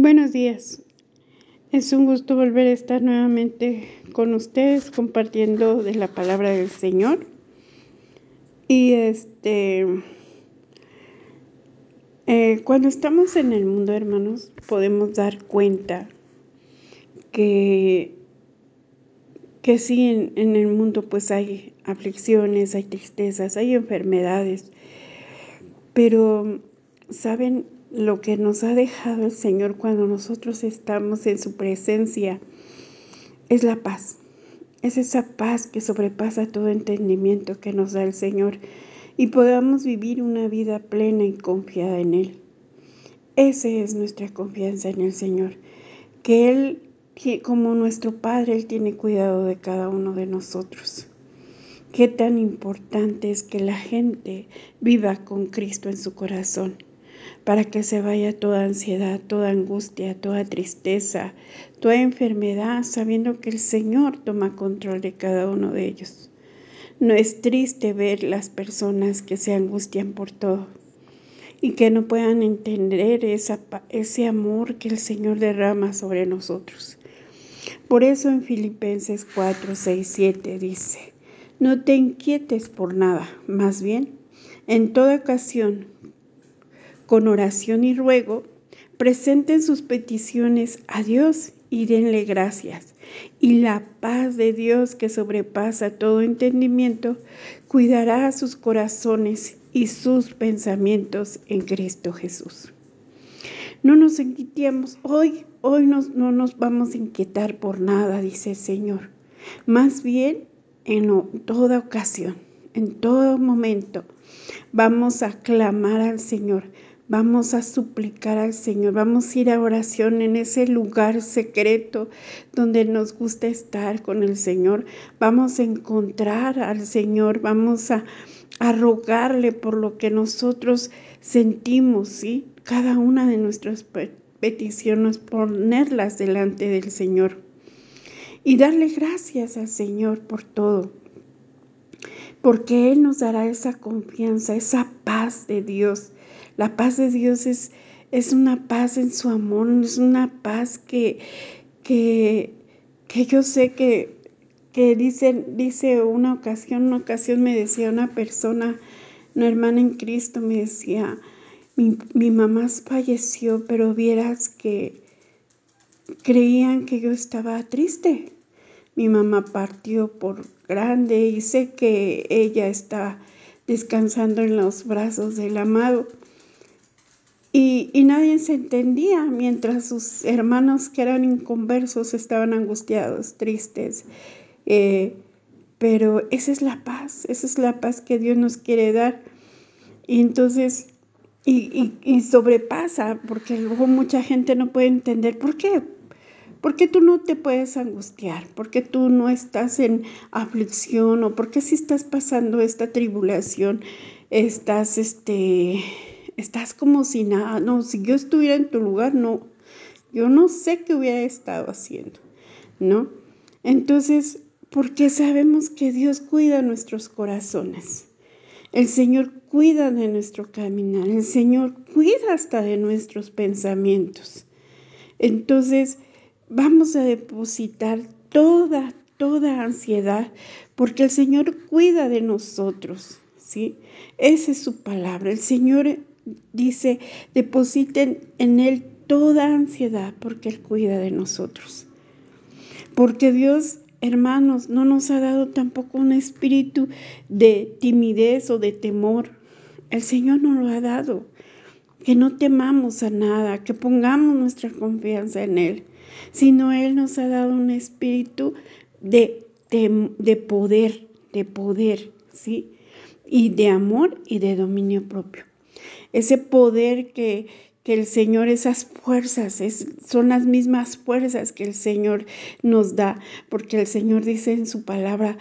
Buenos días. Es un gusto volver a estar nuevamente con ustedes compartiendo de la palabra del Señor. Y este, eh, cuando estamos en el mundo, hermanos, podemos dar cuenta que, que sí, en, en el mundo pues hay aflicciones, hay tristezas, hay enfermedades. Pero, ¿saben? Lo que nos ha dejado el Señor cuando nosotros estamos en su presencia es la paz. Es esa paz que sobrepasa todo entendimiento que nos da el Señor y podamos vivir una vida plena y confiada en Él. Esa es nuestra confianza en el Señor, que Él, como nuestro Padre, Él tiene cuidado de cada uno de nosotros. Qué tan importante es que la gente viva con Cristo en su corazón para que se vaya toda ansiedad, toda angustia, toda tristeza, toda enfermedad, sabiendo que el Señor toma control de cada uno de ellos. No es triste ver las personas que se angustian por todo y que no puedan entender esa, ese amor que el Señor derrama sobre nosotros. Por eso en Filipenses 4, 6, 7 dice, no te inquietes por nada, más bien, en toda ocasión, con oración y ruego, presenten sus peticiones a Dios y denle gracias. Y la paz de Dios que sobrepasa todo entendimiento, cuidará sus corazones y sus pensamientos en Cristo Jesús. No nos inquietemos hoy, hoy no nos vamos a inquietar por nada, dice el Señor. Más bien, en toda ocasión, en todo momento, vamos a clamar al Señor Vamos a suplicar al Señor, vamos a ir a oración en ese lugar secreto donde nos gusta estar con el Señor. Vamos a encontrar al Señor, vamos a, rogarle por lo que nosotros sentimos, ¿sí? Cada una de nuestras peticiones, ponerlas delante del Señor y darle gracias al Señor por todo porque Él nos dará esa confianza, esa paz de Dios la paz de Dios es, es una paz en su amor, es una paz que, que, que yo sé que, que dice, dice una ocasión, una ocasión me decía una persona, una hermana en Cristo, me decía, mi, mi mamá falleció, pero vieras que creían que yo estaba triste. Mi mamá partió por grande y sé que ella está descansando en los brazos del amado. Y, nadie se entendía mientras sus hermanos que eran inconversos estaban angustiados, tristes. Eh, pero esa es la paz, esa es la paz que Dios nos quiere dar. Y entonces, y, y, sobrepasa, porque luego mucha gente no puede entender por qué. ¿Por qué tú no te puedes angustiar? ¿Por qué tú no estás en aflicción? ¿O por qué si estás pasando esta tribulación, estás este, estás como si nada, no, si yo estuviera en tu lugar, no, yo no sé qué hubiera estado haciendo, ¿no? Entonces, porque sabemos que Dios cuida nuestros corazones. El Señor cuida de nuestro caminar, el Señor cuida hasta de nuestros pensamientos. Entonces, vamos a depositar toda, toda ansiedad, porque el Señor cuida de nosotros, ¿sí? Esa es su palabra. El Señor dice, depositen en Él toda ansiedad porque Él cuida de nosotros. Porque Dios, hermanos, no nos ha dado tampoco un espíritu de timidez o de temor. El Señor nos lo ha dado. Que no temamos a nada, que pongamos nuestra confianza en Él, sino Él nos ha dado un espíritu de, de, de poder, de poder, ¿sí? Y de amor y de dominio propio ese poder que, que el Señor, esas fuerzas, son las mismas fuerzas que el Señor nos da, porque el Señor dice en su palabra,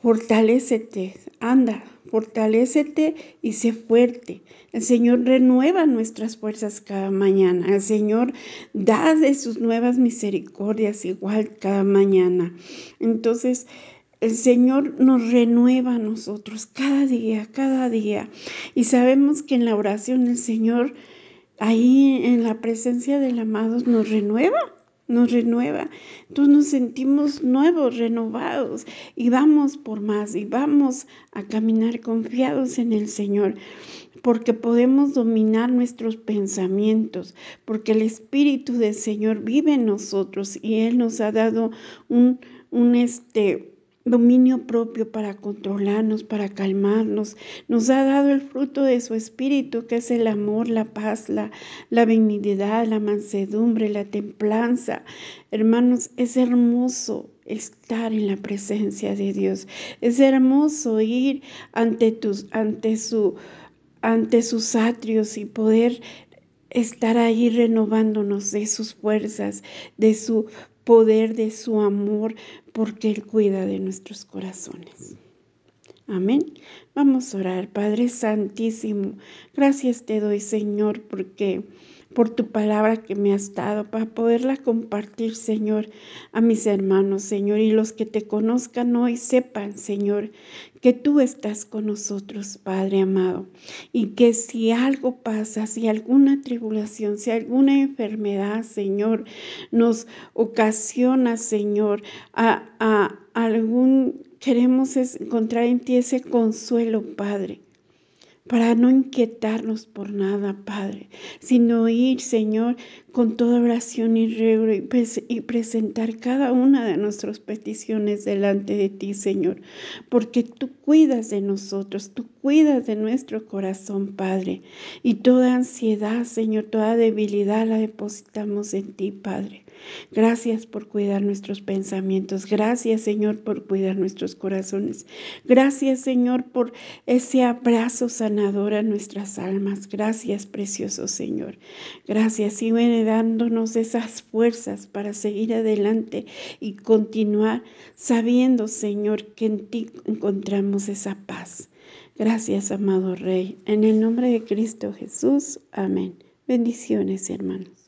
fortalécete, anda, fortalécete y sé fuerte. El Señor renueva nuestras fuerzas cada mañana. El Señor da de sus nuevas misericordias igual cada mañana. Entonces, el Señor nos renueva a nosotros cada día, cada día. Y sabemos que en la oración el Señor ahí en la presencia del amado nos renueva, nos renueva. Entonces nos sentimos nuevos, renovados y vamos por más y vamos a caminar confiados en el Señor porque podemos dominar nuestros pensamientos, porque el Espíritu del Señor vive en nosotros y Él nos ha dado un, un este, dominio propio para controlarnos, para calmarnos. Nos ha dado el fruto de su espíritu, que es el amor, la paz, la, benignidad, la mansedumbre, la templanza. Hermanos, es hermoso estar en la presencia de Dios. Es hermoso ir ante tus ante su ante sus atrios y poder estar ahí renovándonos de sus fuerzas, de su poder, de su amor, porque Él cuida de nuestros corazones. Amén. Vamos a orar, Padre Santísimo. Gracias te doy, Señor, porque por tu palabra que me has dado para poderla compartir, Señor, a mis hermanos, Señor, y los que te conozcan hoy sepan, Señor, que tú estás con nosotros, Padre amado, y que si algo pasa, si alguna tribulación, si alguna enfermedad, Señor, nos ocasiona, Señor, a, a algún, queremos encontrar en ti ese consuelo, Padre para no inquietarnos por nada, Padre, sino ir, Señor, con toda oración y ruego y, presentar cada una de nuestras peticiones delante de ti, Señor, porque tú cuidas de nosotros, tú cuidas de nuestro corazón, Padre, y toda ansiedad, Señor, toda debilidad la depositamos en ti, Padre. Gracias por cuidar nuestros pensamientos. Gracias, Señor, por cuidar nuestros corazones. Gracias, Señor, por ese abrazo sanador a nuestras almas. Gracias, precioso Señor. Gracias viene dándonos esas fuerzas para seguir adelante y continuar sabiendo, Señor, que en ti encontramos esa paz. Gracias, amado Rey. En el nombre de Cristo Jesús. Amén. Bendiciones, hermanos.